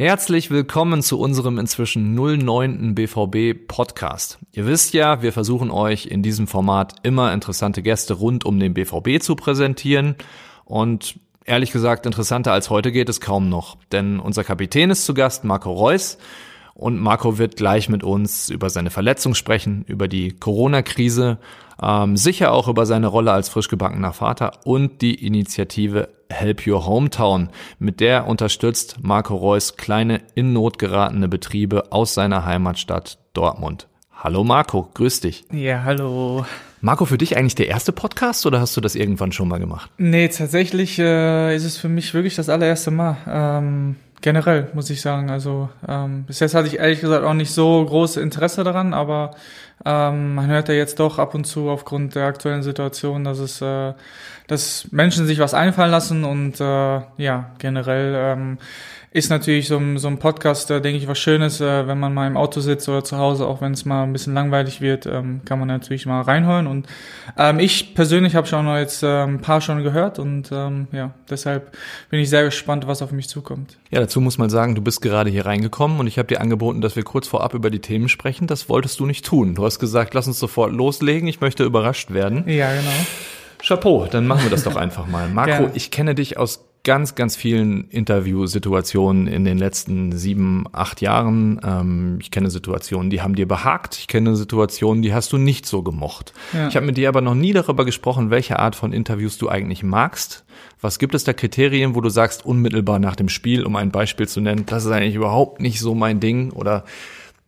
Herzlich willkommen zu unserem inzwischen 09. BVB Podcast. Ihr wisst ja, wir versuchen euch in diesem Format immer interessante Gäste rund um den BVB zu präsentieren und ehrlich gesagt interessanter als heute geht es kaum noch, denn unser Kapitän ist zu Gast, Marco Reus. Und Marco wird gleich mit uns über seine Verletzung sprechen, über die Corona-Krise, ähm, sicher auch über seine Rolle als frisch gebackener Vater und die Initiative Help Your Hometown. Mit der unterstützt Marco Reus kleine in Not geratene Betriebe aus seiner Heimatstadt Dortmund. Hallo Marco, grüß dich. Ja, hallo. Marco, für dich eigentlich der erste Podcast oder hast du das irgendwann schon mal gemacht? Nee, tatsächlich äh, ist es für mich wirklich das allererste Mal. Ähm, generell, muss ich sagen. Also ähm, bis jetzt hatte ich ehrlich gesagt auch nicht so große Interesse daran, aber ähm, man hört ja jetzt doch ab und zu aufgrund der aktuellen Situation, dass es, äh, dass Menschen sich was einfallen lassen und äh, ja, generell ähm, ist natürlich so, ein so ein Podcast, äh, denke ich, was Schönes, äh, wenn man mal im Auto sitzt oder zu Hause, auch wenn es mal ein bisschen langweilig wird, ähm, kann man natürlich mal reinhören. Und ähm, ich persönlich habe schon jetzt äh, ein paar schon gehört und ähm, ja, deshalb bin ich sehr gespannt, was auf mich zukommt. Ja, dazu muss man sagen, du bist gerade hier reingekommen und ich habe dir angeboten, dass wir kurz vorab über die Themen sprechen. Das wolltest du nicht tun. Du hast gesagt, lass uns sofort loslegen. Ich möchte überrascht werden. Ja, genau. Chapeau, dann machen wir das doch einfach mal. Marco, Gerne. ich kenne dich aus ganz, ganz vielen Interviewsituationen in den letzten sieben, acht Jahren. Ähm, ich kenne Situationen, die haben dir behagt. Ich kenne Situationen, die hast du nicht so gemocht. Ja. Ich habe mit dir aber noch nie darüber gesprochen, welche Art von Interviews du eigentlich magst. Was gibt es da Kriterien, wo du sagst, unmittelbar nach dem Spiel, um ein Beispiel zu nennen, das ist eigentlich überhaupt nicht so mein Ding oder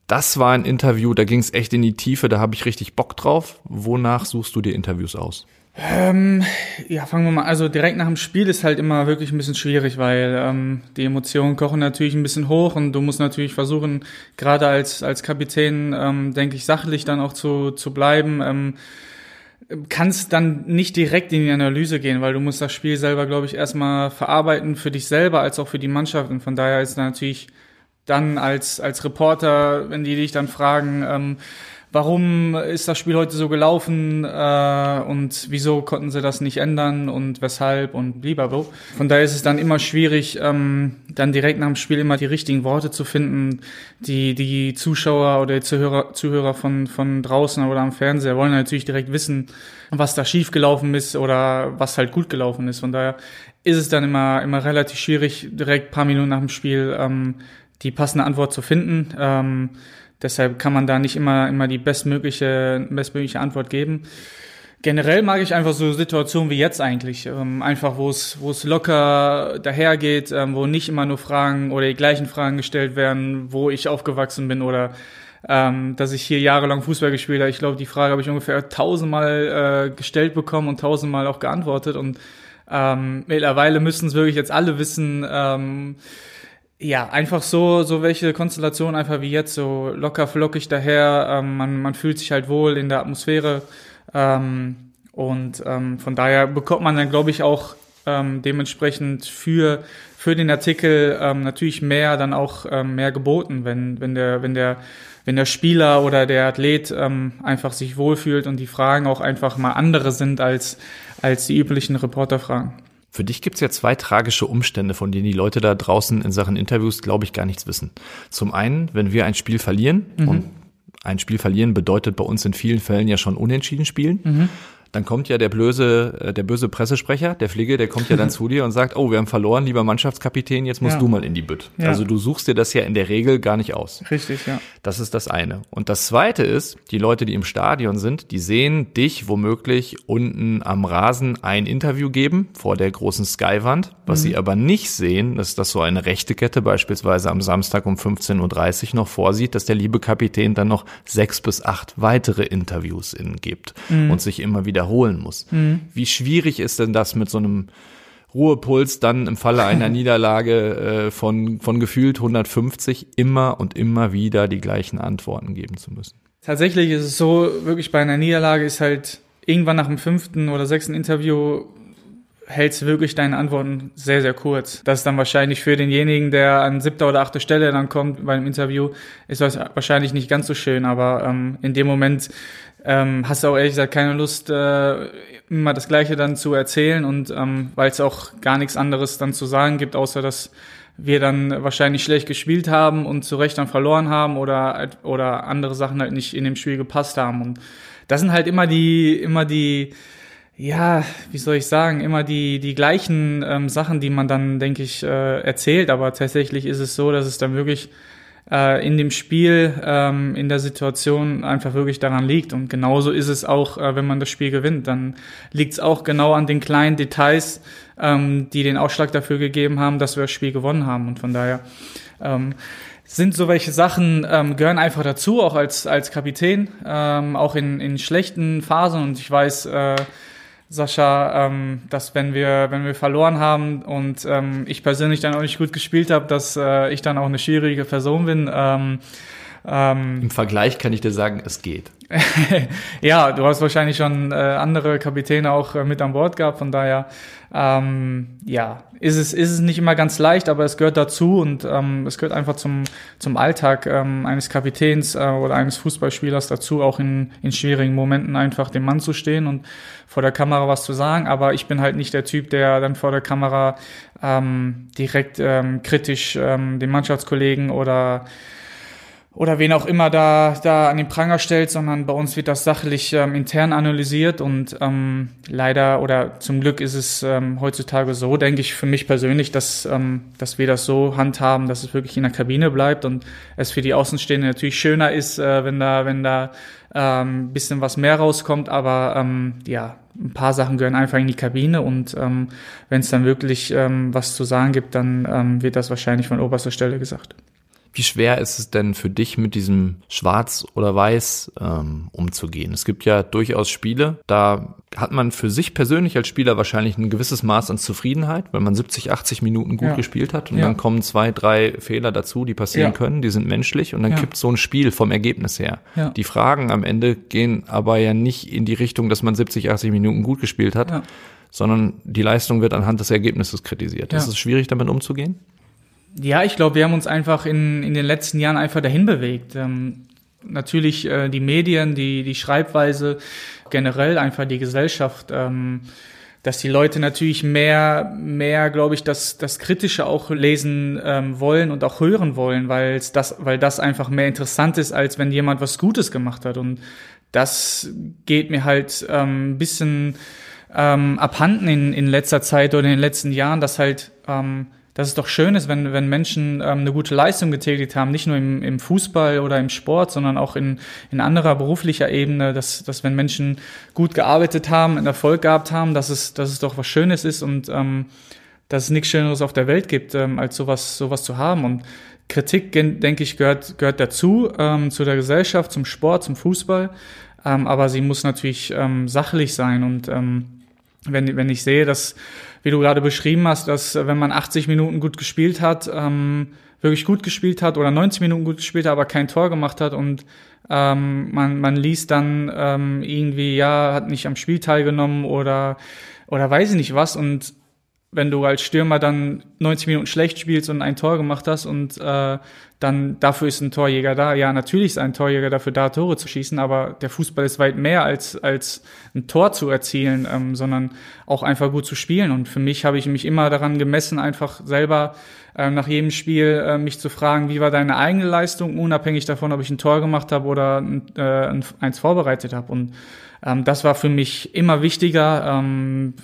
das war ein Interview, da ging es echt in die Tiefe, da habe ich richtig Bock drauf. Wonach suchst du dir Interviews aus? Ähm, ja, fangen wir mal. Also direkt nach dem Spiel ist halt immer wirklich ein bisschen schwierig, weil ähm, die Emotionen kochen natürlich ein bisschen hoch und du musst natürlich versuchen, gerade als als Kapitän, ähm, denke ich, sachlich dann auch zu zu bleiben. Ähm, kannst dann nicht direkt in die Analyse gehen, weil du musst das Spiel selber, glaube ich, erstmal verarbeiten für dich selber als auch für die Mannschaft. Und von daher ist natürlich dann als als Reporter, wenn die dich dann fragen. Ähm, warum ist das Spiel heute so gelaufen äh, und wieso konnten sie das nicht ändern und weshalb und blablabla. Von daher ist es dann immer schwierig, ähm, dann direkt nach dem Spiel immer die richtigen Worte zu finden. Die, die Zuschauer oder die Zuhörer, Zuhörer von, von draußen oder am Fernseher wollen natürlich direkt wissen, was da schief gelaufen ist oder was halt gut gelaufen ist. Von daher ist es dann immer, immer relativ schwierig, direkt paar Minuten nach dem Spiel ähm, die passende Antwort zu finden. Ähm, Deshalb kann man da nicht immer, immer die bestmögliche, bestmögliche Antwort geben. Generell mag ich einfach so Situationen wie jetzt eigentlich. Ähm, einfach, wo es, wo es locker dahergeht, ähm, wo nicht immer nur Fragen oder die gleichen Fragen gestellt werden, wo ich aufgewachsen bin oder ähm, dass ich hier jahrelang Fußball gespielt habe. Ich glaube, die Frage habe ich ungefähr tausendmal äh, gestellt bekommen und tausendmal auch geantwortet. Und ähm, mittlerweile müssen es wirklich jetzt alle wissen, ähm, ja, einfach so, so welche Konstellation einfach wie jetzt, so locker flockig daher, ähm, man, man fühlt sich halt wohl in der Atmosphäre ähm, und ähm, von daher bekommt man dann, glaube ich, auch ähm, dementsprechend für, für den Artikel ähm, natürlich mehr dann auch ähm, mehr geboten, wenn, wenn der, wenn der, wenn der Spieler oder der Athlet ähm, einfach sich wohlfühlt und die Fragen auch einfach mal andere sind als, als die üblichen Reporterfragen. Für dich gibt es ja zwei tragische Umstände, von denen die Leute da draußen in Sachen Interviews, glaube ich, gar nichts wissen. Zum einen, wenn wir ein Spiel verlieren, mhm. und ein Spiel verlieren bedeutet bei uns in vielen Fällen ja schon unentschieden spielen. Mhm dann kommt ja der böse, äh, der böse Pressesprecher, der Pflege, der kommt ja dann zu dir und sagt, oh, wir haben verloren, lieber Mannschaftskapitän, jetzt musst ja. du mal in die Bütt. Ja. Also du suchst dir das ja in der Regel gar nicht aus. Richtig, ja. Das ist das eine. Und das zweite ist, die Leute, die im Stadion sind, die sehen dich womöglich unten am Rasen ein Interview geben vor der großen Skywand. Was mhm. sie aber nicht sehen, ist, dass so eine rechte Kette beispielsweise am Samstag um 15.30 Uhr noch vorsieht, dass der liebe Kapitän dann noch sechs bis acht weitere Interviews innen gibt mhm. und sich immer wieder wiederholen muss. Mhm. Wie schwierig ist denn das mit so einem Ruhepuls dann im Falle einer Niederlage äh, von, von gefühlt 150 immer und immer wieder die gleichen Antworten geben zu müssen? Tatsächlich ist es so, wirklich bei einer Niederlage ist halt irgendwann nach dem fünften oder sechsten Interview hältst wirklich deine Antworten sehr, sehr kurz. Das ist dann wahrscheinlich für denjenigen, der an siebter oder achter Stelle dann kommt bei einem Interview, ist das wahrscheinlich nicht ganz so schön, aber ähm, in dem Moment ähm, hast du auch ehrlich gesagt keine Lust, äh, immer das Gleiche dann zu erzählen und ähm, weil es auch gar nichts anderes dann zu sagen gibt, außer dass wir dann wahrscheinlich schlecht gespielt haben und zu Recht dann verloren haben oder, oder andere Sachen halt nicht in dem Spiel gepasst haben. Und das sind halt immer die, immer die, ja, wie soll ich sagen, immer die, die gleichen ähm, Sachen, die man dann, denke ich, äh, erzählt. Aber tatsächlich ist es so, dass es dann wirklich äh, in dem Spiel, ähm, in der Situation einfach wirklich daran liegt. Und genauso ist es auch, äh, wenn man das Spiel gewinnt. Dann liegt es auch genau an den kleinen Details, ähm, die den Ausschlag dafür gegeben haben, dass wir das Spiel gewonnen haben. Und von daher ähm, sind so welche Sachen, ähm, gehören einfach dazu, auch als, als Kapitän, ähm, auch in, in schlechten Phasen. Und ich weiß, äh, Sascha, ähm, dass wenn wir, wenn wir verloren haben und ähm, ich persönlich dann auch nicht gut gespielt habe, dass äh, ich dann auch eine schwierige Person bin. Ähm, ähm, Im Vergleich kann ich dir sagen, es geht. ja, du hast wahrscheinlich schon äh, andere Kapitäne auch äh, mit an Bord gehabt, von daher ähm, ja, ist es, ist es nicht immer ganz leicht, aber es gehört dazu und ähm, es gehört einfach zum, zum Alltag ähm, eines Kapitäns äh, oder eines Fußballspielers dazu, auch in, in schwierigen Momenten einfach dem Mann zu stehen und vor der Kamera was zu sagen. Aber ich bin halt nicht der Typ, der dann vor der Kamera ähm, direkt ähm, kritisch ähm, den Mannschaftskollegen oder oder wen auch immer da, da an den Pranger stellt, sondern bei uns wird das sachlich ähm, intern analysiert und ähm, leider oder zum Glück ist es ähm, heutzutage so, denke ich für mich persönlich, dass, ähm, dass wir das so handhaben, dass es wirklich in der Kabine bleibt und es für die Außenstehenden natürlich schöner ist, äh, wenn da, wenn da ähm, bisschen was mehr rauskommt, aber ähm, ja, ein paar Sachen gehören einfach in die Kabine und ähm, wenn es dann wirklich ähm, was zu sagen gibt, dann ähm, wird das wahrscheinlich von oberster Stelle gesagt. Wie schwer ist es denn für dich mit diesem Schwarz oder Weiß ähm, umzugehen? Es gibt ja durchaus Spiele, da hat man für sich persönlich als Spieler wahrscheinlich ein gewisses Maß an Zufriedenheit, weil man 70, 80 Minuten gut ja. gespielt hat und ja. dann kommen zwei, drei Fehler dazu, die passieren ja. können, die sind menschlich und dann kippt so ein Spiel vom Ergebnis her. Die Fragen am Ende gehen aber ja nicht in die Richtung, dass man 70, 80 Minuten gut gespielt hat, sondern die Leistung wird anhand des Ergebnisses kritisiert. Ist es schwierig, damit umzugehen? Ja, ich glaube, wir haben uns einfach in, in den letzten Jahren einfach dahin bewegt. Ähm, natürlich äh, die Medien, die, die Schreibweise, generell einfach die Gesellschaft, ähm, dass die Leute natürlich mehr, mehr, glaube ich, das, das Kritische auch lesen ähm, wollen und auch hören wollen, weil das, weil das einfach mehr interessant ist, als wenn jemand was Gutes gemacht hat. Und das geht mir halt ähm, ein bisschen ähm, abhanden in, in letzter Zeit oder in den letzten Jahren, dass halt ähm, dass es doch schön ist, wenn, wenn Menschen ähm, eine gute Leistung getätigt haben, nicht nur im, im Fußball oder im Sport, sondern auch in, in anderer beruflicher Ebene, dass, dass wenn Menschen gut gearbeitet haben, einen Erfolg gehabt haben, dass es, dass es doch was Schönes ist und ähm, dass es nichts Schöneres auf der Welt gibt, ähm, als sowas, sowas zu haben. Und Kritik, denke ich, gehört, gehört dazu, ähm, zu der Gesellschaft, zum Sport, zum Fußball. Ähm, aber sie muss natürlich ähm, sachlich sein. Und ähm, wenn, wenn ich sehe, dass wie du gerade beschrieben hast, dass äh, wenn man 80 Minuten gut gespielt hat, ähm, wirklich gut gespielt hat oder 90 Minuten gut gespielt hat, aber kein Tor gemacht hat und ähm, man, man liest dann ähm, irgendwie, ja, hat nicht am Spiel teilgenommen oder, oder weiß ich nicht was und wenn du als Stürmer dann 90 Minuten schlecht spielst und ein Tor gemacht hast und äh, dann dafür ist ein Torjäger da. Ja, natürlich ist ein Torjäger dafür da, Tore zu schießen, aber der Fußball ist weit mehr als, als ein Tor zu erzielen, ähm, sondern auch einfach gut zu spielen. Und für mich habe ich mich immer daran gemessen, einfach selber äh, nach jedem Spiel äh, mich zu fragen, wie war deine eigene Leistung, unabhängig davon, ob ich ein Tor gemacht habe oder äh, eins vorbereitet habe. Und ähm, das war für mich immer wichtiger. Ähm,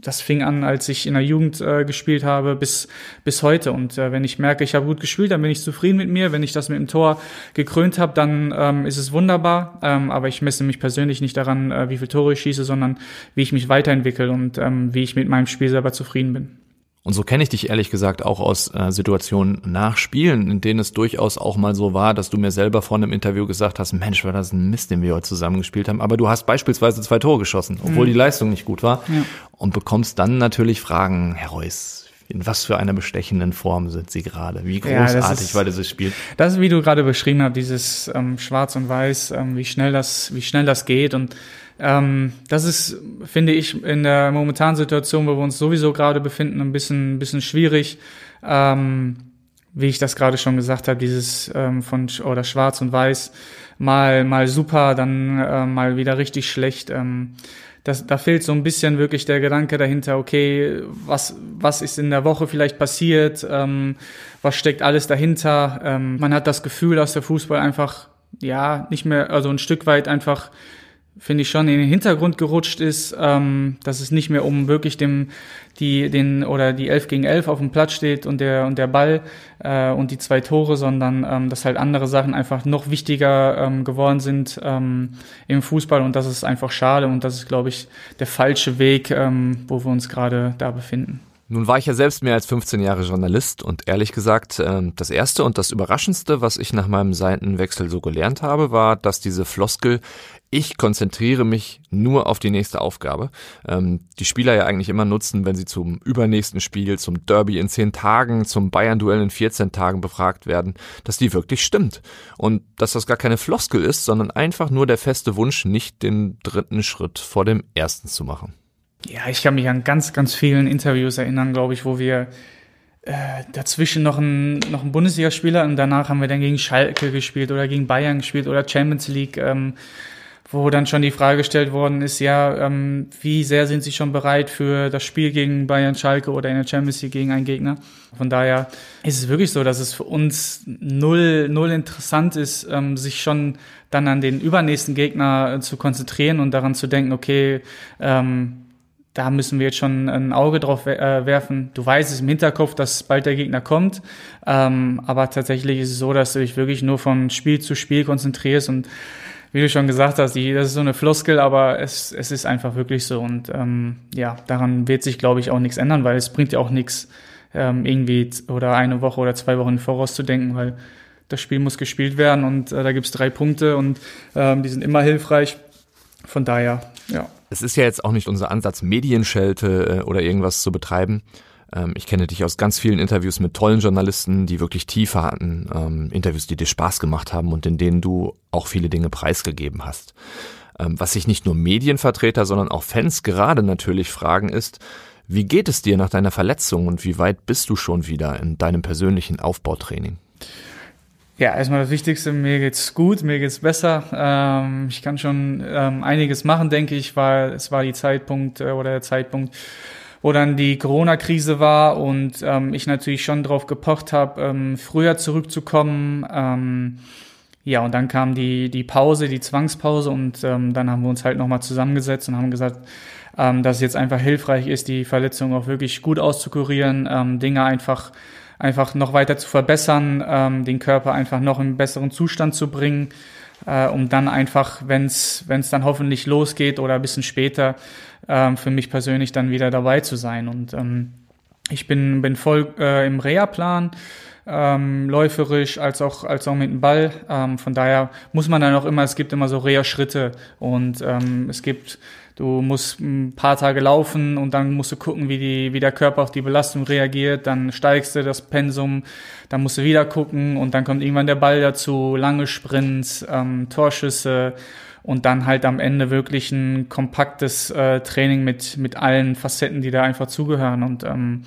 das fing an, als ich in der Jugend äh, gespielt habe, bis, bis heute. Und äh, wenn ich merke, ich habe gut gespielt, dann bin ich zufrieden mit mir. Wenn ich das mit dem Tor gekrönt habe, dann ähm, ist es wunderbar. Ähm, aber ich messe mich persönlich nicht daran, äh, wie viele Tore ich schieße, sondern wie ich mich weiterentwickle und ähm, wie ich mit meinem Spiel selber zufrieden bin. Und so kenne ich dich ehrlich gesagt auch aus äh, Situationen nach Spielen, in denen es durchaus auch mal so war, dass du mir selber vor einem Interview gesagt hast, Mensch, war das ein Mist, den wir heute zusammengespielt haben. Aber du hast beispielsweise zwei Tore geschossen, obwohl mhm. die Leistung nicht gut war. Ja. Und bekommst dann natürlich Fragen, Herr Reus, in was für einer bestechenden Form sind sie gerade? Wie großartig ja, ist, war dieses Spiel? Das, ist, wie du gerade beschrieben hast, dieses ähm, Schwarz und Weiß, ähm, wie schnell das, wie schnell das geht und ähm, das ist, finde ich, in der momentanen Situation, wo wir uns sowieso gerade befinden, ein bisschen, ein bisschen schwierig, ähm, wie ich das gerade schon gesagt habe, dieses ähm, von oder Schwarz und Weiß mal mal super, dann äh, mal wieder richtig schlecht. Ähm, das, da fehlt so ein bisschen wirklich der Gedanke dahinter, okay, was, was ist in der Woche vielleicht passiert, ähm, was steckt alles dahinter. Ähm, man hat das Gefühl, dass der Fußball einfach, ja, nicht mehr, also ein Stück weit einfach finde ich schon in den Hintergrund gerutscht ist, ähm, dass es nicht mehr um wirklich dem die den oder die 11 gegen 11 auf dem Platz steht und der und der Ball äh, und die zwei Tore, sondern ähm, dass halt andere Sachen einfach noch wichtiger ähm, geworden sind ähm, im Fußball und das ist einfach schade und das ist glaube ich der falsche Weg, ähm, wo wir uns gerade da befinden. Nun war ich ja selbst mehr als 15 Jahre Journalist und ehrlich gesagt, ähm, das erste und das überraschendste, was ich nach meinem Seitenwechsel so gelernt habe, war, dass diese Floskel ich konzentriere mich nur auf die nächste Aufgabe. Ähm, die Spieler ja eigentlich immer nutzen, wenn sie zum übernächsten Spiel, zum Derby in 10 Tagen, zum Bayern-Duell in 14 Tagen befragt werden, dass die wirklich stimmt. Und dass das gar keine Floskel ist, sondern einfach nur der feste Wunsch, nicht den dritten Schritt vor dem ersten zu machen. Ja, ich kann mich an ganz, ganz vielen Interviews erinnern, glaube ich, wo wir äh, dazwischen noch ein, noch ein Bundesligaspieler und danach haben wir dann gegen Schalke gespielt oder gegen Bayern gespielt oder Champions League. Ähm, wo dann schon die Frage gestellt worden ist, ja, ähm, wie sehr sind Sie schon bereit für das Spiel gegen Bayern Schalke oder in der Champions League gegen einen Gegner? Von daher ist es wirklich so, dass es für uns null, null interessant ist, ähm, sich schon dann an den übernächsten Gegner äh, zu konzentrieren und daran zu denken, okay, ähm, da müssen wir jetzt schon ein Auge drauf äh, werfen. Du weißt es im Hinterkopf, dass bald der Gegner kommt, ähm, aber tatsächlich ist es so, dass du dich wirklich nur von Spiel zu Spiel konzentrierst und wie du schon gesagt hast, die, das ist so eine Floskel, aber es, es ist einfach wirklich so. Und ähm, ja, daran wird sich, glaube ich, auch nichts ändern, weil es bringt ja auch nichts, ähm, irgendwie oder eine Woche oder zwei Wochen vorauszudenken, weil das Spiel muss gespielt werden und äh, da gibt's drei Punkte und ähm, die sind immer hilfreich. Von daher, ja. Es ist ja jetzt auch nicht unser Ansatz, Medienschelte äh, oder irgendwas zu betreiben. Ähm, ich kenne dich aus ganz vielen Interviews mit tollen Journalisten, die wirklich Tiefe hatten, ähm, Interviews, die dir Spaß gemacht haben und in denen du auch viele Dinge preisgegeben hast. Ähm, was sich nicht nur Medienvertreter, sondern auch Fans gerade natürlich fragen ist, wie geht es dir nach deiner Verletzung und wie weit bist du schon wieder in deinem persönlichen Aufbautraining? Ja, erstmal das Wichtigste, mir geht's gut, mir geht's besser. Ähm, ich kann schon ähm, einiges machen, denke ich, weil es war die Zeitpunkt äh, oder der Zeitpunkt, wo dann die Corona-Krise war und ähm, ich natürlich schon drauf gepocht habe, ähm, früher zurückzukommen. Ähm, ja, und dann kam die, die Pause, die Zwangspause und ähm, dann haben wir uns halt nochmal zusammengesetzt und haben gesagt, ähm, dass es jetzt einfach hilfreich ist, die Verletzung auch wirklich gut auszukurieren, ähm, Dinge einfach einfach noch weiter zu verbessern, ähm, den Körper einfach noch in besseren Zustand zu bringen, äh, um dann einfach, wenn es dann hoffentlich losgeht oder ein bisschen später, ähm, für mich persönlich dann wieder dabei zu sein. Und ähm, ich bin, bin voll äh, im Reha-Plan, ähm, läuferisch als auch, als auch mit dem Ball. Ähm, von daher muss man dann auch immer, es gibt immer so Reha-Schritte und ähm, es gibt Du musst ein paar Tage laufen und dann musst du gucken, wie, die, wie der Körper auf die Belastung reagiert. Dann steigst du das Pensum, dann musst du wieder gucken und dann kommt irgendwann der Ball dazu, lange Sprints, ähm, Torschüsse und dann halt am Ende wirklich ein kompaktes äh, Training mit, mit allen Facetten, die da einfach zugehören. Und ähm,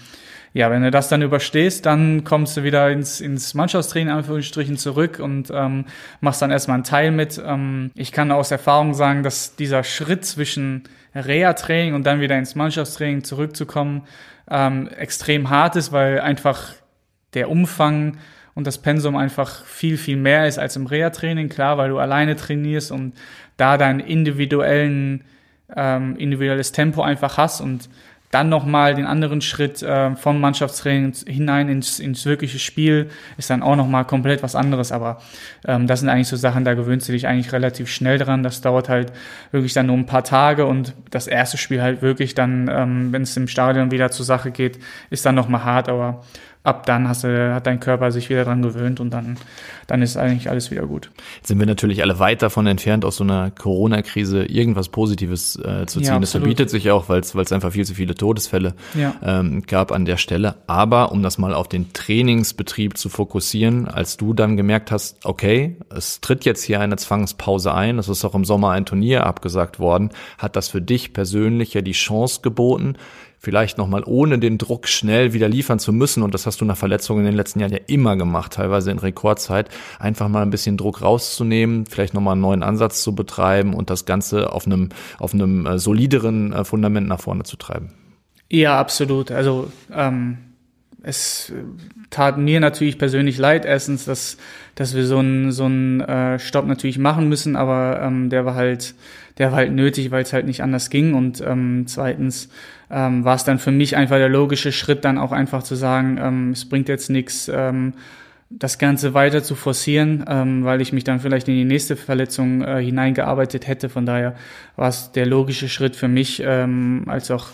ja, wenn du das dann überstehst, dann kommst du wieder ins, ins Mannschaftstraining Anführungsstrichen zurück und ähm, machst dann erstmal einen Teil mit. Ähm, ich kann aus Erfahrung sagen, dass dieser Schritt zwischen Reha-Training und dann wieder ins Mannschaftstraining zurückzukommen ähm, extrem hart ist, weil einfach der Umfang und das Pensum einfach viel, viel mehr ist als im Reha-Training. Klar, weil du alleine trainierst und da dein individuellen, ähm, individuelles Tempo einfach hast und dann nochmal den anderen Schritt äh, vom Mannschaftstraining hinein ins, ins wirkliche Spiel ist dann auch nochmal komplett was anderes. Aber ähm, das sind eigentlich so Sachen, da gewöhnst du dich eigentlich relativ schnell dran. Das dauert halt wirklich dann nur ein paar Tage und das erste Spiel halt wirklich dann, ähm, wenn es im Stadion wieder zur Sache geht, ist dann nochmal hart. Aber ab dann hast du, hat dein Körper sich wieder dran gewöhnt und dann, dann ist eigentlich alles wieder gut. Jetzt sind wir natürlich alle weit davon entfernt, aus so einer Corona-Krise irgendwas Positives äh, zu ziehen. Ja, das verbietet sich auch, weil es einfach viel zu viele Todesfälle ja. ähm, gab an der Stelle. Aber um das mal auf den Trainingsbetrieb zu fokussieren, als du dann gemerkt hast, okay, es tritt jetzt hier eine Zwangspause ein, es ist auch im Sommer ein Turnier abgesagt worden, hat das für dich persönlich ja die Chance geboten, vielleicht nochmal ohne den Druck schnell wieder liefern zu müssen, und das hast du nach Verletzungen in den letzten Jahren ja immer gemacht, teilweise in Rekordzeit, einfach mal ein bisschen Druck rauszunehmen, vielleicht nochmal einen neuen Ansatz zu betreiben und das Ganze auf einem, auf einem äh, solideren äh, Fundament nach vorne zu treiben. Ja, absolut. Also ähm, es tat mir natürlich persönlich leid, erstens, dass, dass wir so einen so einen äh, Stopp natürlich machen müssen, aber ähm, der war halt, der war halt nötig, weil es halt nicht anders ging. Und ähm, zweitens ähm, war es dann für mich einfach der logische Schritt, dann auch einfach zu sagen, ähm, es bringt jetzt nichts, ähm, das Ganze weiter zu forcieren, ähm, weil ich mich dann vielleicht in die nächste Verletzung äh, hineingearbeitet hätte. Von daher war es der logische Schritt für mich, ähm, als auch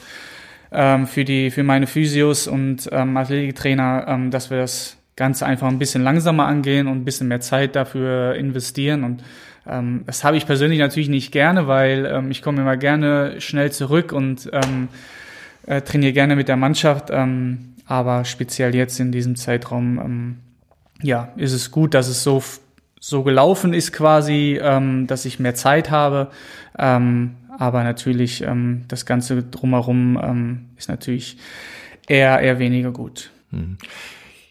ähm, für die für meine Physios und ähm, Athletiktrainer, ähm, dass wir das Ganze einfach ein bisschen langsamer angehen und ein bisschen mehr Zeit dafür investieren und ähm, das habe ich persönlich natürlich nicht gerne, weil ähm, ich komme immer gerne schnell zurück und ähm, äh, trainiere gerne mit der Mannschaft. Ähm, aber speziell jetzt in diesem Zeitraum, ähm, ja, ist es gut, dass es so so gelaufen ist quasi, ähm, dass ich mehr Zeit habe. Ähm, aber natürlich ähm, das Ganze drumherum ähm, ist natürlich eher, eher weniger gut. Hm.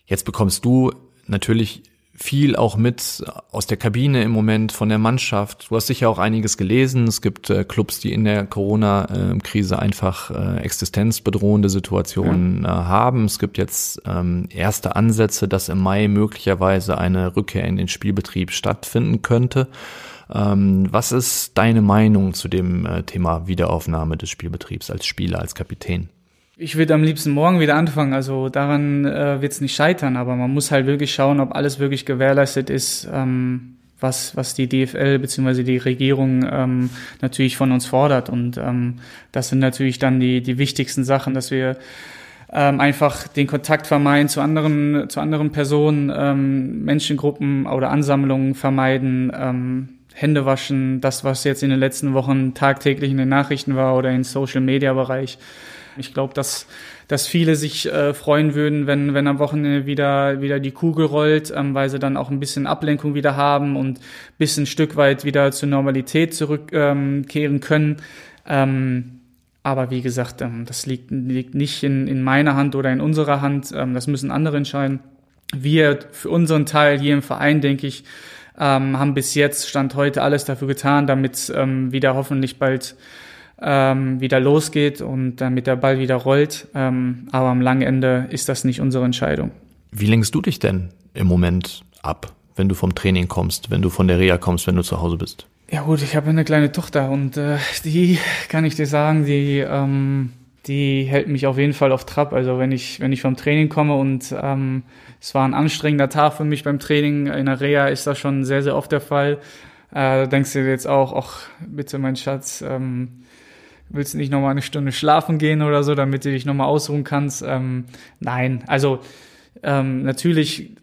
Jetzt bekommst du natürlich viel auch mit aus der Kabine im Moment von der Mannschaft. Du hast sicher auch einiges gelesen. Es gibt äh, Clubs, die in der Corona-Krise einfach äh, existenzbedrohende Situationen ja. äh, haben. Es gibt jetzt ähm, erste Ansätze, dass im Mai möglicherweise eine Rückkehr in den Spielbetrieb stattfinden könnte. Ähm, was ist deine Meinung zu dem äh, Thema Wiederaufnahme des Spielbetriebs als Spieler, als Kapitän? Ich würde am liebsten morgen wieder anfangen. Also daran äh, wird es nicht scheitern, aber man muss halt wirklich schauen, ob alles wirklich gewährleistet ist, ähm, was, was die DFL bzw. die Regierung ähm, natürlich von uns fordert. Und ähm, das sind natürlich dann die, die wichtigsten Sachen, dass wir ähm, einfach den Kontakt vermeiden zu anderen, zu anderen Personen, ähm, Menschengruppen oder Ansammlungen vermeiden, ähm, Hände waschen, das, was jetzt in den letzten Wochen tagtäglich in den Nachrichten war oder im Social-Media-Bereich. Ich glaube, dass, dass viele sich äh, freuen würden, wenn, wenn am Wochenende wieder, wieder die Kugel rollt, ähm, weil sie dann auch ein bisschen Ablenkung wieder haben und bis ein Stück weit wieder zur Normalität zurückkehren ähm, können. Ähm, aber wie gesagt, ähm, das liegt, liegt nicht in, in meiner Hand oder in unserer Hand. Ähm, das müssen andere entscheiden. Wir für unseren Teil hier im Verein, denke ich, ähm, haben bis jetzt, Stand heute, alles dafür getan, damit ähm, wieder hoffentlich bald ähm, wieder losgeht und damit der Ball wieder rollt. Ähm, aber am langen Ende ist das nicht unsere Entscheidung. Wie lenkst du dich denn im Moment ab, wenn du vom Training kommst, wenn du von der Reha kommst, wenn du zu Hause bist? Ja gut, ich habe eine kleine Tochter und äh, die kann ich dir sagen, die ähm, die hält mich auf jeden Fall auf Trab. Also wenn ich wenn ich vom Training komme und ähm, es war ein anstrengender Tag für mich beim Training in der Reha, ist das schon sehr sehr oft der Fall. Äh, da denkst du dir jetzt auch, ach bitte mein Schatz, ähm, willst du nicht nochmal eine Stunde schlafen gehen oder so, damit du dich nochmal ausruhen kannst? Ähm, nein, also ähm, natürlich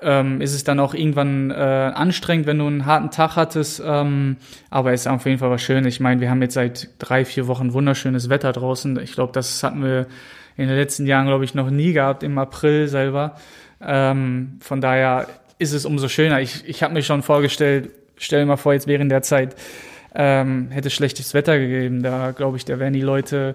ähm, ist es dann auch irgendwann äh, anstrengend, wenn du einen harten Tag hattest, ähm, aber es ist auf jeden Fall was Schönes. Ich meine, wir haben jetzt seit drei, vier Wochen wunderschönes Wetter draußen. Ich glaube, das hatten wir in den letzten Jahren, glaube ich, noch nie gehabt, im April selber. Ähm, von daher ist es umso schöner. Ich, ich habe mir schon vorgestellt, stell dir mal vor, jetzt während der Zeit ähm, hätte schlechtes Wetter gegeben. Da glaube ich, da wären die Leute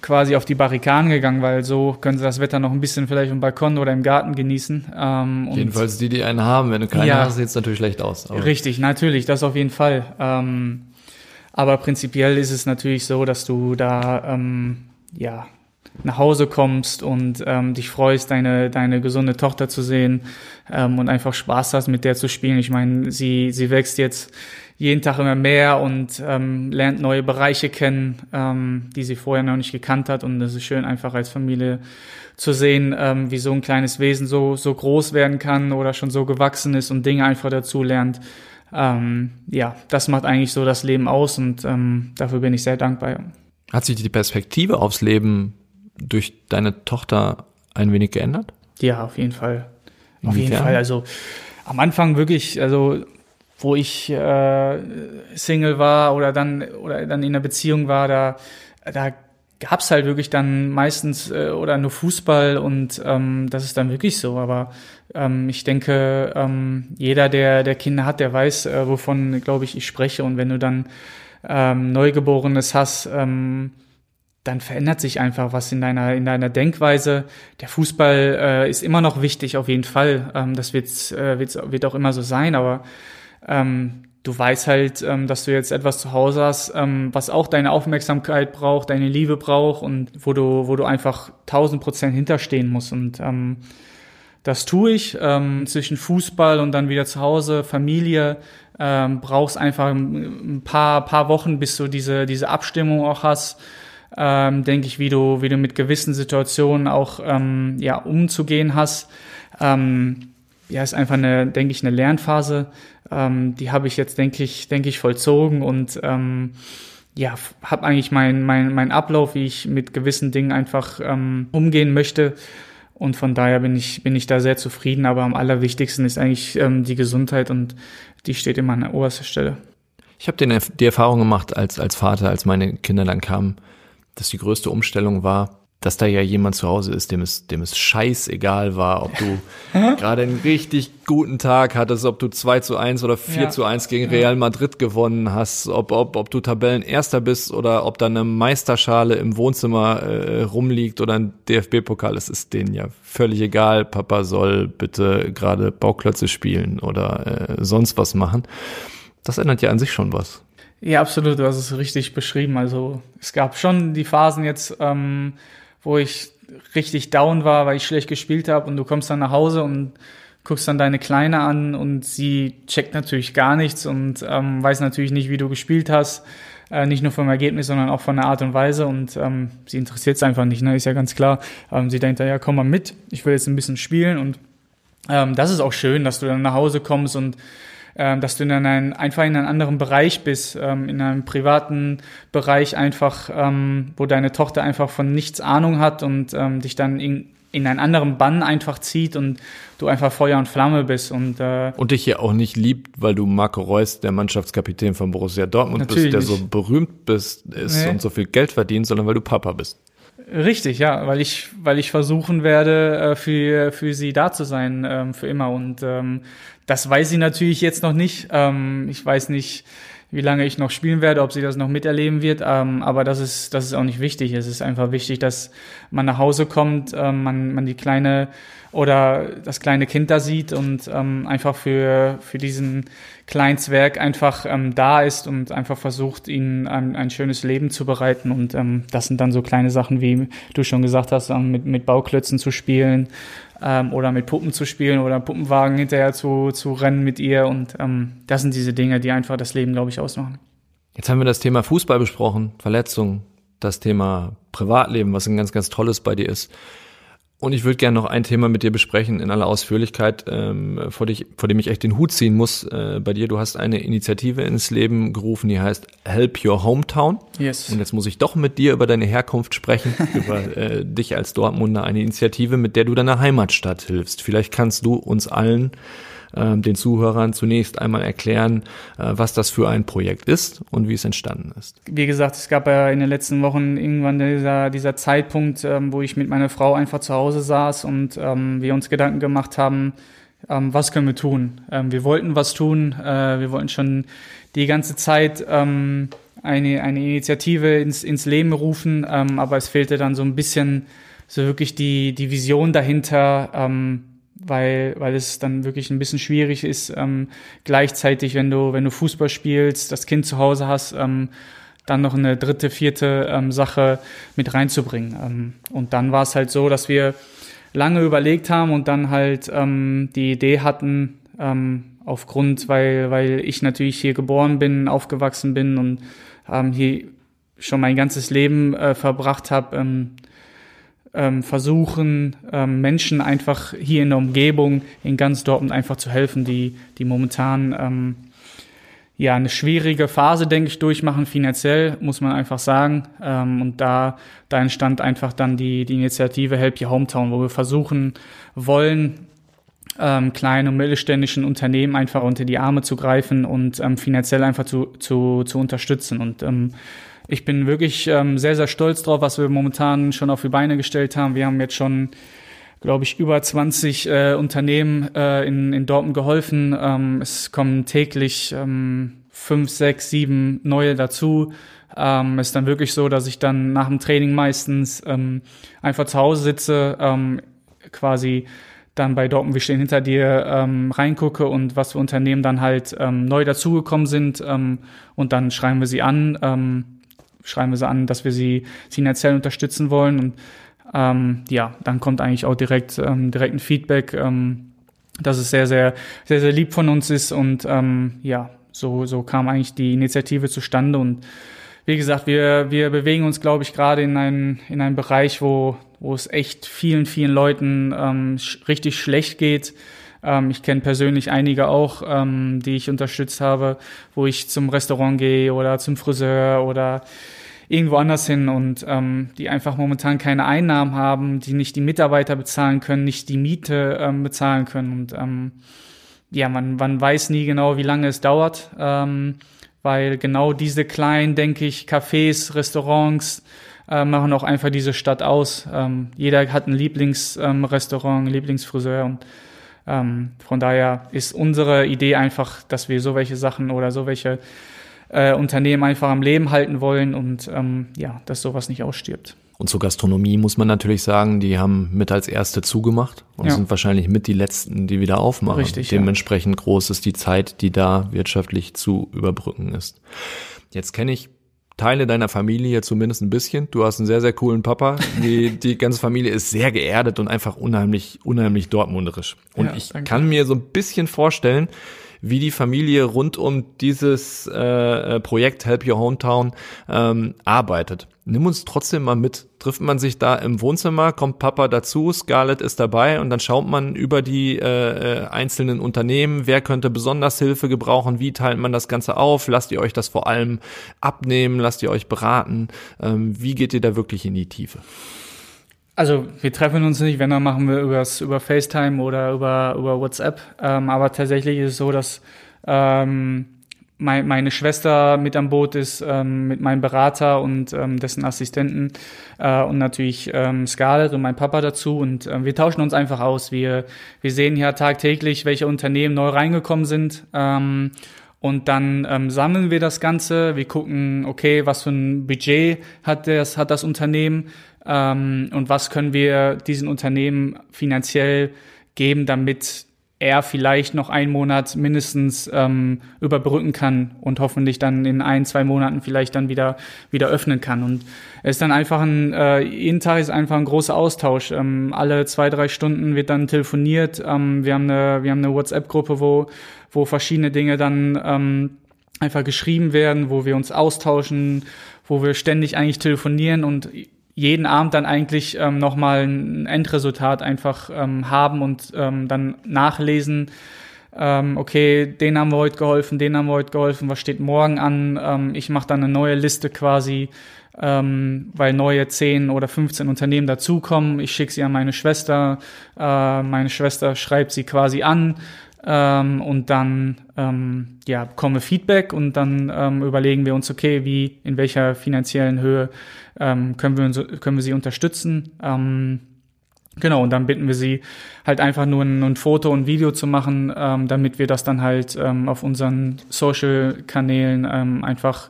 quasi auf die Barrikaden gegangen, weil so können sie das Wetter noch ein bisschen vielleicht im Balkon oder im Garten genießen. Ähm, Jedenfalls die, die einen haben. Wenn du keinen ja, hast, sieht es natürlich schlecht aus. Aber. Richtig, natürlich, das auf jeden Fall. Ähm, aber prinzipiell ist es natürlich so, dass du da ähm, ja nach Hause kommst und ähm, dich freust, deine deine gesunde Tochter zu sehen ähm, und einfach Spaß hast, mit der zu spielen. Ich meine, sie sie wächst jetzt jeden Tag immer mehr und ähm, lernt neue Bereiche kennen, ähm, die sie vorher noch nicht gekannt hat. Und es ist schön, einfach als Familie zu sehen, ähm, wie so ein kleines Wesen so, so groß werden kann oder schon so gewachsen ist und Dinge einfach dazu lernt. Ähm, ja, das macht eigentlich so das Leben aus und ähm, dafür bin ich sehr dankbar. Hat sich die Perspektive aufs Leben durch deine Tochter ein wenig geändert? Ja, auf jeden Fall. Auf jeden Fall. Also am Anfang wirklich, also wo ich äh, Single war oder dann oder dann in einer Beziehung war, da da gab's halt wirklich dann meistens äh, oder nur Fußball und ähm, das ist dann wirklich so. Aber ähm, ich denke, ähm, jeder, der der Kinder hat, der weiß, äh, wovon, glaube ich, ich spreche. Und wenn du dann ähm, Neugeborenes hast, ähm, dann verändert sich einfach was in deiner in deiner Denkweise. Der Fußball äh, ist immer noch wichtig auf jeden Fall. Ähm, das wird äh, wird's, wird auch immer so sein, aber ähm, du weißt halt, ähm, dass du jetzt etwas zu Hause hast, ähm, was auch deine Aufmerksamkeit braucht, deine Liebe braucht und wo du wo du einfach tausend Prozent hinterstehen musst und ähm, das tue ich ähm, zwischen Fußball und dann wieder zu Hause, Familie. Ähm, brauchst einfach ein paar, paar Wochen, bis du diese, diese Abstimmung auch hast ähm, denke ich, wie du, wie du mit gewissen Situationen auch ähm, ja, umzugehen hast. Ähm, ja, ist einfach eine, denke ich, eine Lernphase. Ähm, die habe ich jetzt, denke ich, denke ich, vollzogen und ähm, ja, habe eigentlich meinen mein, mein Ablauf, wie ich mit gewissen Dingen einfach ähm, umgehen möchte. Und von daher bin ich, bin ich da sehr zufrieden. Aber am allerwichtigsten ist eigentlich ähm, die Gesundheit und die steht immer an der obersten Stelle. Ich habe die Erfahrung gemacht als, als Vater, als meine Kinder dann kamen, dass die größte Umstellung war, dass da ja jemand zu Hause ist, dem es, dem es scheißegal war, ob du gerade einen richtig guten Tag hattest, ob du 2 zu 1 oder 4 ja. zu 1 gegen Real Madrid gewonnen hast, ob, ob, ob du Tabellenerster bist oder ob da eine Meisterschale im Wohnzimmer äh, rumliegt oder ein DFB-Pokal, es ist denen ja völlig egal. Papa soll bitte gerade Bauklötze spielen oder äh, sonst was machen. Das ändert ja an sich schon was. Ja, absolut, du hast es richtig beschrieben. Also es gab schon die Phasen jetzt, ähm, wo ich richtig down war, weil ich schlecht gespielt habe und du kommst dann nach Hause und guckst dann deine Kleine an und sie checkt natürlich gar nichts und ähm, weiß natürlich nicht, wie du gespielt hast. Äh, nicht nur vom Ergebnis, sondern auch von der Art und Weise und ähm, sie interessiert es einfach nicht, ne? ist ja ganz klar. Ähm, sie denkt, ja, komm mal mit, ich will jetzt ein bisschen spielen und ähm, das ist auch schön, dass du dann nach Hause kommst und ähm, dass du in einen, einfach in einem anderen Bereich bist, ähm, in einem privaten Bereich einfach, ähm, wo deine Tochter einfach von nichts Ahnung hat und ähm, dich dann in, in einen anderen Bann einfach zieht und du einfach Feuer und Flamme bist und äh, und dich ja auch nicht liebt, weil du Marco Reus, der Mannschaftskapitän von Borussia Dortmund bist, der so berühmt bist ist nee. und so viel Geld verdient, sondern weil du Papa bist. Richtig, ja, weil ich, weil ich versuchen werde, äh, für, für sie da zu sein, ähm, für immer. Und ähm, das weiß sie natürlich jetzt noch nicht. Ähm, ich weiß nicht, wie lange ich noch spielen werde, ob sie das noch miterleben wird. Ähm, aber das ist, das ist auch nicht wichtig. Es ist einfach wichtig, dass man nach Hause kommt, ähm, man, man die kleine oder das kleine Kind da sieht und ähm, einfach für, für diesen kleinen Zwerg einfach ähm, da ist und einfach versucht, ihnen ein, ein schönes Leben zu bereiten. Und ähm, das sind dann so kleine Sachen, wie du schon gesagt hast, ähm, mit, mit Bauklötzen zu spielen ähm, oder mit Puppen zu spielen oder Puppenwagen hinterher zu, zu rennen mit ihr. Und ähm, das sind diese Dinge, die einfach das Leben, glaube ich, ausmachen. Jetzt haben wir das Thema Fußball besprochen, Verletzungen, das Thema Privatleben, was ein ganz, ganz tolles bei dir ist. Und ich würde gerne noch ein Thema mit dir besprechen in aller Ausführlichkeit, ähm, vor, dich, vor dem ich echt den Hut ziehen muss äh, bei dir. Du hast eine Initiative ins Leben gerufen, die heißt Help Your Hometown. Yes. Und jetzt muss ich doch mit dir über deine Herkunft sprechen, über äh, dich als Dortmunder, eine Initiative, mit der du deiner Heimatstadt hilfst. Vielleicht kannst du uns allen ähm, den Zuhörern zunächst einmal erklären, äh, was das für ein Projekt ist und wie es entstanden ist. Wie gesagt, es gab ja in den letzten Wochen irgendwann dieser, dieser Zeitpunkt, ähm, wo ich mit meiner Frau einfach zu Hause saß und ähm, wir uns Gedanken gemacht haben, ähm, was können wir tun? Ähm, wir wollten was tun, äh, wir wollten schon die ganze Zeit ähm, eine, eine Initiative ins, ins Leben rufen, ähm, aber es fehlte dann so ein bisschen so wirklich die, die Vision dahinter, ähm, weil, weil es dann wirklich ein bisschen schwierig ist, ähm, gleichzeitig, wenn du, wenn du Fußball spielst, das Kind zu Hause hast, ähm, dann noch eine dritte, vierte ähm, Sache mit reinzubringen. Ähm, und dann war es halt so, dass wir lange überlegt haben und dann halt ähm, die Idee hatten, ähm, aufgrund, weil, weil ich natürlich hier geboren bin, aufgewachsen bin und ähm, hier schon mein ganzes Leben äh, verbracht habe, ähm, ähm, versuchen, ähm, Menschen einfach hier in der Umgebung, in ganz Dortmund einfach zu helfen, die, die momentan ähm, ja eine schwierige Phase, denke ich, durchmachen, finanziell, muss man einfach sagen. Ähm, und da, da entstand einfach dann die, die Initiative Help Your Hometown, wo wir versuchen wollen, ähm, kleinen und mittelständischen Unternehmen einfach unter die Arme zu greifen und ähm, finanziell einfach zu, zu, zu unterstützen. Und ähm, ich bin wirklich ähm, sehr, sehr stolz drauf, was wir momentan schon auf die Beine gestellt haben. Wir haben jetzt schon, glaube ich, über 20 äh, Unternehmen äh, in, in Dortmund geholfen. Ähm, es kommen täglich ähm, fünf, sechs, sieben neue dazu. Ähm, ist dann wirklich so, dass ich dann nach dem Training meistens ähm, einfach zu Hause sitze, ähm, quasi dann bei Dortmund, wir stehen hinter dir, ähm, reingucke und was für Unternehmen dann halt ähm, neu dazugekommen sind ähm, und dann schreiben wir sie an, ähm, schreiben wir sie an, dass wir sie finanziell unterstützen wollen. Und ähm, ja, dann kommt eigentlich auch direkt, ähm, direkt ein Feedback, ähm, dass es sehr, sehr, sehr, sehr lieb von uns ist. Und ähm, ja, so, so kam eigentlich die Initiative zustande. Und wie gesagt, wir, wir bewegen uns, glaube ich, gerade in einen, in einen Bereich, wo, wo es echt vielen, vielen Leuten ähm, sch richtig schlecht geht. Ähm, ich kenne persönlich einige auch, ähm, die ich unterstützt habe, wo ich zum Restaurant gehe oder zum Friseur oder irgendwo anders hin und ähm, die einfach momentan keine Einnahmen haben, die nicht die Mitarbeiter bezahlen können, nicht die Miete ähm, bezahlen können. Und ähm, ja, man, man weiß nie genau, wie lange es dauert, ähm, weil genau diese kleinen, denke ich, Cafés, Restaurants äh, machen auch einfach diese Stadt aus. Ähm, jeder hat ein Lieblingsrestaurant, ähm, Lieblingsfriseur und ähm, von daher ist unsere Idee einfach, dass wir so welche Sachen oder so welche äh, Unternehmen einfach am Leben halten wollen und ähm, ja, dass sowas nicht ausstirbt. Und zur Gastronomie muss man natürlich sagen, die haben mit als erste zugemacht und ja. sind wahrscheinlich mit die letzten, die wieder aufmachen. Richtig. Dementsprechend ja. groß ist die Zeit, die da wirtschaftlich zu überbrücken ist. Jetzt kenne ich Teile deiner Familie zumindest ein bisschen. Du hast einen sehr, sehr coolen Papa. Die, die ganze Familie ist sehr geerdet und einfach unheimlich, unheimlich dortmunderisch. Und ja, ich kann mir so ein bisschen vorstellen, wie die Familie rund um dieses äh, äh, Projekt Help Your Hometown ähm, arbeitet. Nimm uns trotzdem mal mit. Trifft man sich da im Wohnzimmer, kommt Papa dazu, Scarlett ist dabei und dann schaut man über die äh, äh, einzelnen Unternehmen, wer könnte besonders Hilfe gebrauchen, wie teilt man das Ganze auf, lasst ihr euch das vor allem abnehmen, lasst ihr euch beraten, ähm, wie geht ihr da wirklich in die Tiefe? Also wir treffen uns nicht, wenn dann machen wir übers, über FaceTime oder über, über WhatsApp. Ähm, aber tatsächlich ist es so, dass ähm, mein, meine Schwester mit am Boot ist, ähm, mit meinem Berater und ähm, dessen Assistenten äh, und natürlich ähm, Scarlett und mein Papa dazu. Und äh, wir tauschen uns einfach aus. Wir, wir sehen ja tagtäglich, welche Unternehmen neu reingekommen sind. Ähm, und dann ähm, sammeln wir das Ganze. Wir gucken, okay, was für ein Budget hat das, hat das Unternehmen ähm, und was können wir diesen Unternehmen finanziell geben, damit er vielleicht noch einen Monat mindestens ähm, überbrücken kann und hoffentlich dann in ein, zwei Monaten vielleicht dann wieder wieder öffnen kann. Und es ist dann einfach ein, äh, jeden Tag ist einfach ein großer Austausch. Ähm, alle zwei, drei Stunden wird dann telefoniert. Ähm, wir haben eine, eine WhatsApp-Gruppe, wo, wo verschiedene Dinge dann ähm, einfach geschrieben werden, wo wir uns austauschen, wo wir ständig eigentlich telefonieren und jeden Abend dann eigentlich ähm, nochmal ein Endresultat einfach ähm, haben und ähm, dann nachlesen, ähm, okay, den haben wir heute geholfen, den haben wir heute geholfen, was steht morgen an? Ähm, ich mache dann eine neue Liste quasi, ähm, weil neue 10 oder 15 Unternehmen dazukommen. Ich schicke sie an meine Schwester, äh, meine Schwester schreibt sie quasi an ähm, und dann ähm, ja, bekomme Feedback und dann ähm, überlegen wir uns, okay, wie, in welcher finanziellen Höhe ähm, können, wir, können wir sie unterstützen. Ähm, Genau, und dann bitten wir sie halt einfach nur ein, ein Foto und Video zu machen, ähm, damit wir das dann halt ähm, auf unseren Social-Kanälen ähm, einfach,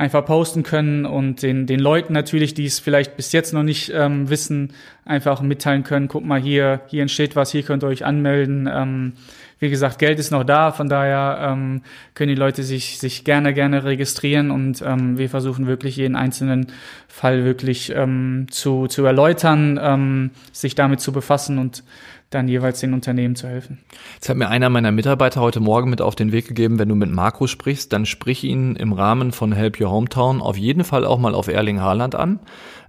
einfach posten können und den, den Leuten natürlich, die es vielleicht bis jetzt noch nicht ähm, wissen, einfach mitteilen können, guck mal hier, hier entsteht was, hier könnt ihr euch anmelden. Ähm, wie gesagt, Geld ist noch da, von daher ähm, können die Leute sich, sich gerne, gerne registrieren und ähm, wir versuchen wirklich jeden einzelnen Fall wirklich ähm, zu, zu erläutern, ähm, sich damit zu befassen und dann jeweils den Unternehmen zu helfen. Jetzt hat mir einer meiner Mitarbeiter heute Morgen mit auf den Weg gegeben, wenn du mit Marco sprichst, dann sprich ihn im Rahmen von Help Your Hometown auf jeden Fall auch mal auf Erling Haaland an.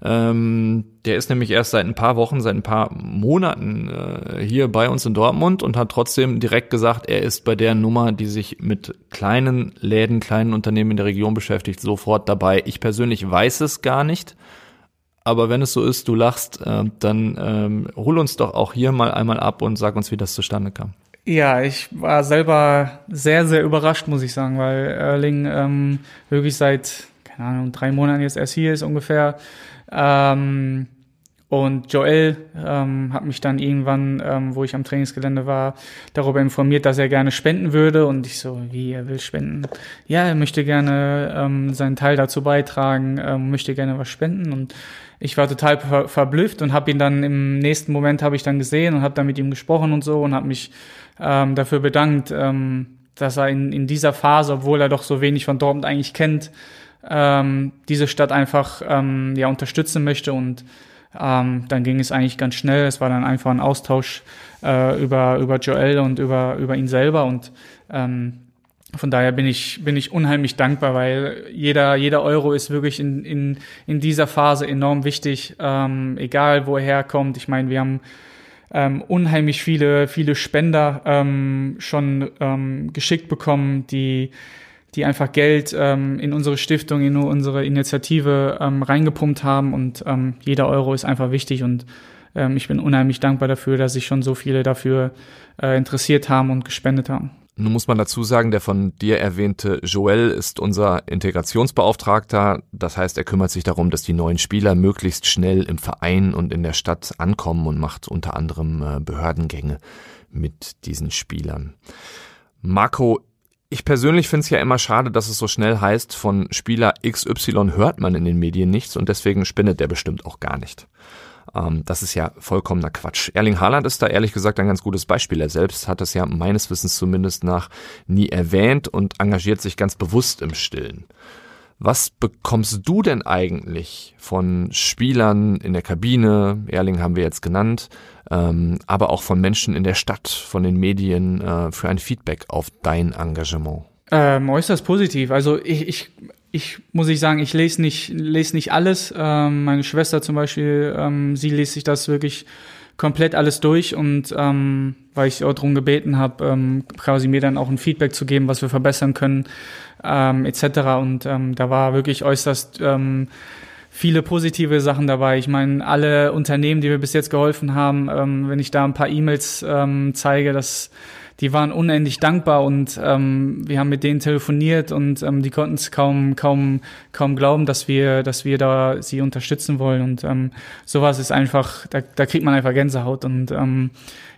Ähm, der ist nämlich erst seit ein paar Wochen, seit ein paar Monaten äh, hier bei uns in Dortmund und hat trotzdem direkt gesagt, er ist bei der Nummer, die sich mit kleinen Läden, kleinen Unternehmen in der Region beschäftigt, sofort dabei. Ich persönlich weiß es gar nicht. Aber wenn es so ist, du lachst, äh, dann ähm, hol uns doch auch hier mal einmal ab und sag uns, wie das zustande kam. Ja, ich war selber sehr, sehr überrascht, muss ich sagen, weil Erling ähm, wirklich seit, keine Ahnung, drei Monaten jetzt erst hier ist ungefähr. Ähm, Und Joel ähm, hat mich dann irgendwann, ähm, wo ich am Trainingsgelände war, darüber informiert, dass er gerne spenden würde. Und ich so, wie, er will spenden? Ja, er möchte gerne ähm, seinen Teil dazu beitragen, ähm, möchte gerne was spenden. Und ich war total ver verblüfft und habe ihn dann im nächsten Moment habe ich dann gesehen und habe dann mit ihm gesprochen und so und habe mich ähm, dafür bedankt, ähm, dass er in, in dieser Phase, obwohl er doch so wenig von Dortmund eigentlich kennt, ähm, diese Stadt einfach ähm, ja unterstützen möchte und ähm, dann ging es eigentlich ganz schnell. Es war dann einfach ein Austausch äh, über, über Joel und über, über ihn selber. Und ähm, von daher bin ich, bin ich unheimlich dankbar, weil jeder, jeder Euro ist wirklich in, in, in dieser Phase enorm wichtig, ähm, egal wo er herkommt. Ich meine, wir haben ähm, unheimlich viele, viele Spender ähm, schon ähm, geschickt bekommen, die die einfach Geld ähm, in unsere Stiftung, in unsere Initiative ähm, reingepumpt haben und ähm, jeder Euro ist einfach wichtig und ähm, ich bin unheimlich dankbar dafür, dass sich schon so viele dafür äh, interessiert haben und gespendet haben. Nun muss man dazu sagen, der von dir erwähnte Joel ist unser Integrationsbeauftragter. Das heißt, er kümmert sich darum, dass die neuen Spieler möglichst schnell im Verein und in der Stadt ankommen und macht unter anderem äh, Behördengänge mit diesen Spielern. Marco, ich persönlich finde es ja immer schade, dass es so schnell heißt, von Spieler XY hört man in den Medien nichts und deswegen spendet der bestimmt auch gar nicht. Ähm, das ist ja vollkommener Quatsch. Erling Haaland ist da ehrlich gesagt ein ganz gutes Beispiel. Er selbst hat das ja meines Wissens zumindest nach nie erwähnt und engagiert sich ganz bewusst im Stillen. Was bekommst du denn eigentlich von Spielern in der Kabine? Erling haben wir jetzt genannt ähm, aber auch von Menschen in der Stadt, von den Medien äh, für ein Feedback auf dein Engagement? Ähm, äußerst positiv. Also ich, ich, ich muss ich sagen, ich lese nicht, lese nicht alles. Ähm, meine Schwester zum Beispiel, ähm, sie liest sich das wirklich komplett alles durch und ähm, weil ich auch darum gebeten habe, ähm, quasi mir dann auch ein Feedback zu geben, was wir verbessern können, ähm, etc. Und ähm, da war wirklich äußerst ähm, viele positive Sachen dabei. Ich meine, alle Unternehmen, die wir bis jetzt geholfen haben, ähm, wenn ich da ein paar E-Mails ähm, zeige, dass die waren unendlich dankbar und ähm, wir haben mit denen telefoniert und ähm, die konnten es kaum kaum kaum glauben, dass wir dass wir da sie unterstützen wollen und ähm, sowas ist einfach da, da kriegt man einfach Gänsehaut und ähm,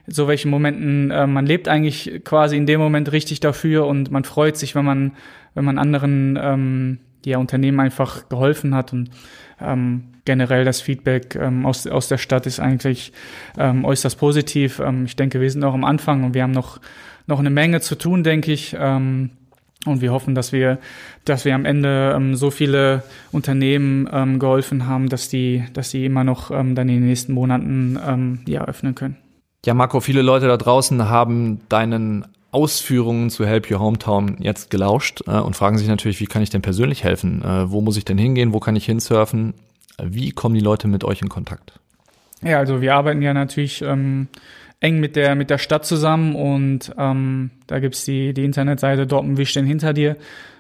so welchen Momenten äh, man lebt eigentlich quasi in dem Moment richtig dafür und man freut sich, wenn man wenn man anderen ähm, ja, Unternehmen einfach geholfen hat und ähm, generell das Feedback ähm, aus, aus der Stadt ist eigentlich ähm, äußerst positiv. Ähm, ich denke, wir sind noch am Anfang und wir haben noch, noch eine Menge zu tun, denke ich. Ähm, und wir hoffen, dass wir, dass wir am Ende ähm, so viele Unternehmen ähm, geholfen haben, dass die, dass die immer noch ähm, dann in den nächsten Monaten ähm, ja, öffnen können. Ja, Marco, viele Leute da draußen haben deinen Ausführungen zu Help Your Hometown jetzt gelauscht äh, und fragen sich natürlich, wie kann ich denn persönlich helfen? Äh, wo muss ich denn hingehen? Wo kann ich hinsurfen? Wie kommen die Leute mit euch in Kontakt? Ja, also wir arbeiten ja natürlich ähm, eng mit der mit der Stadt zusammen und ähm, da gibt's die die Internetseite Dortmund wie stehen hinter dir,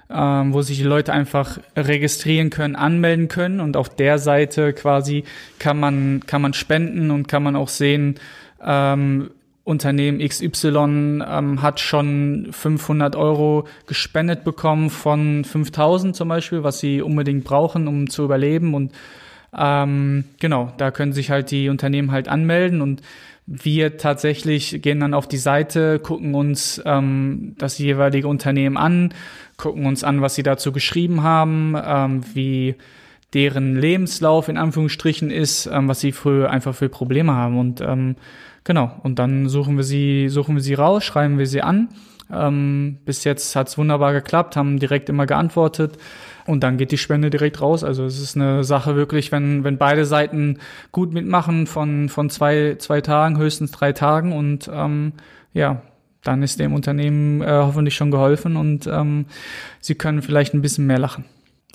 ähm, wo sich die Leute einfach registrieren können, anmelden können und auf der Seite quasi kann man kann man spenden und kann man auch sehen, ähm, Unternehmen XY ähm, hat schon 500 Euro gespendet bekommen von 5000 zum Beispiel, was sie unbedingt brauchen, um zu überleben. Und ähm, genau, da können sich halt die Unternehmen halt anmelden und wir tatsächlich gehen dann auf die Seite, gucken uns ähm, das jeweilige Unternehmen an, gucken uns an, was sie dazu geschrieben haben, ähm, wie deren Lebenslauf in Anführungsstrichen ist, ähm, was sie für einfach für Probleme haben und ähm, Genau, und dann suchen wir sie, suchen wir sie raus, schreiben wir sie an. Ähm, bis jetzt hat's wunderbar geklappt, haben direkt immer geantwortet und dann geht die Spende direkt raus. Also es ist eine Sache wirklich, wenn, wenn beide Seiten gut mitmachen von, von zwei, zwei Tagen, höchstens drei Tagen und ähm, ja, dann ist dem Unternehmen äh, hoffentlich schon geholfen und ähm, sie können vielleicht ein bisschen mehr lachen.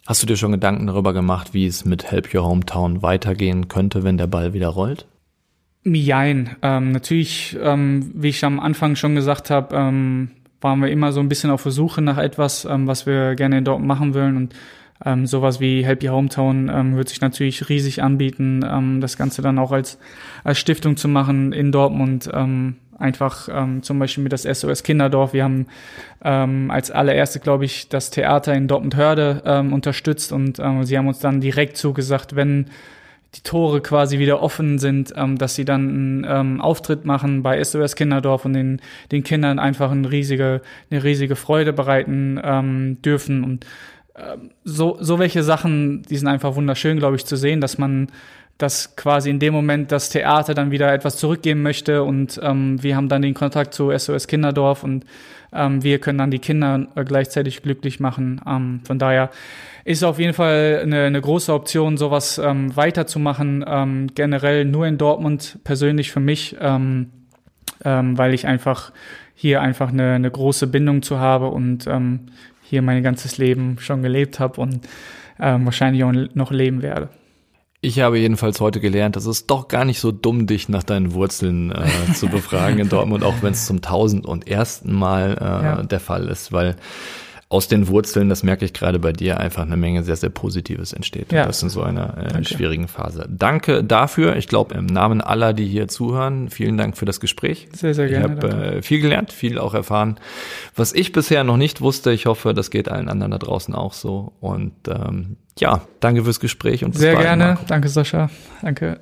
Hast du dir schon Gedanken darüber gemacht, wie es mit Help Your Hometown weitergehen könnte, wenn der Ball wieder rollt? Jein. Ähm, natürlich, ähm, wie ich am Anfang schon gesagt habe, ähm, waren wir immer so ein bisschen auf der Suche nach etwas, ähm, was wir gerne in Dortmund machen wollen. Und ähm, sowas wie Help Your Hometown ähm, wird sich natürlich riesig anbieten, ähm, das Ganze dann auch als, als Stiftung zu machen in Dortmund. Einfach ähm, zum Beispiel mit das SOS Kinderdorf. Wir haben ähm, als allererste, glaube ich, das Theater in Dortmund Hörde ähm, unterstützt und ähm, sie haben uns dann direkt zugesagt, wenn die Tore quasi wieder offen sind, ähm, dass sie dann einen ähm, Auftritt machen bei SOS Kinderdorf und den, den Kindern einfach eine riesige, eine riesige Freude bereiten ähm, dürfen. Und ähm, so, so welche Sachen, die sind einfach wunderschön, glaube ich, zu sehen, dass man dass quasi in dem Moment das Theater dann wieder etwas zurückgeben möchte und ähm, wir haben dann den Kontakt zu SOS Kinderdorf und ähm, wir können dann die Kinder gleichzeitig glücklich machen. Ähm, von daher ist auf jeden Fall eine, eine große Option, sowas ähm, weiterzumachen. Ähm, generell nur in Dortmund persönlich für mich, ähm, ähm, weil ich einfach hier einfach eine, eine große Bindung zu habe und ähm, hier mein ganzes Leben schon gelebt habe und ähm, wahrscheinlich auch noch leben werde. Ich habe jedenfalls heute gelernt, dass es doch gar nicht so dumm, dich nach deinen Wurzeln äh, zu befragen in Dortmund, auch wenn es zum tausend und ersten Mal äh, ja. der Fall ist, weil aus den Wurzeln, das merke ich gerade bei dir, einfach eine Menge sehr, sehr Positives entsteht. Ja. Das in so einer äh, schwierigen Phase. Danke dafür. Ich glaube, im Namen aller, die hier zuhören, vielen Dank für das Gespräch. Sehr, sehr gerne. Ich habe äh, viel gelernt, viel auch erfahren, was ich bisher noch nicht wusste. Ich hoffe, das geht allen anderen da draußen auch so. Und ähm, ja, danke fürs Gespräch und bis Sehr bald, gerne. Marco. Danke, Sascha. Danke.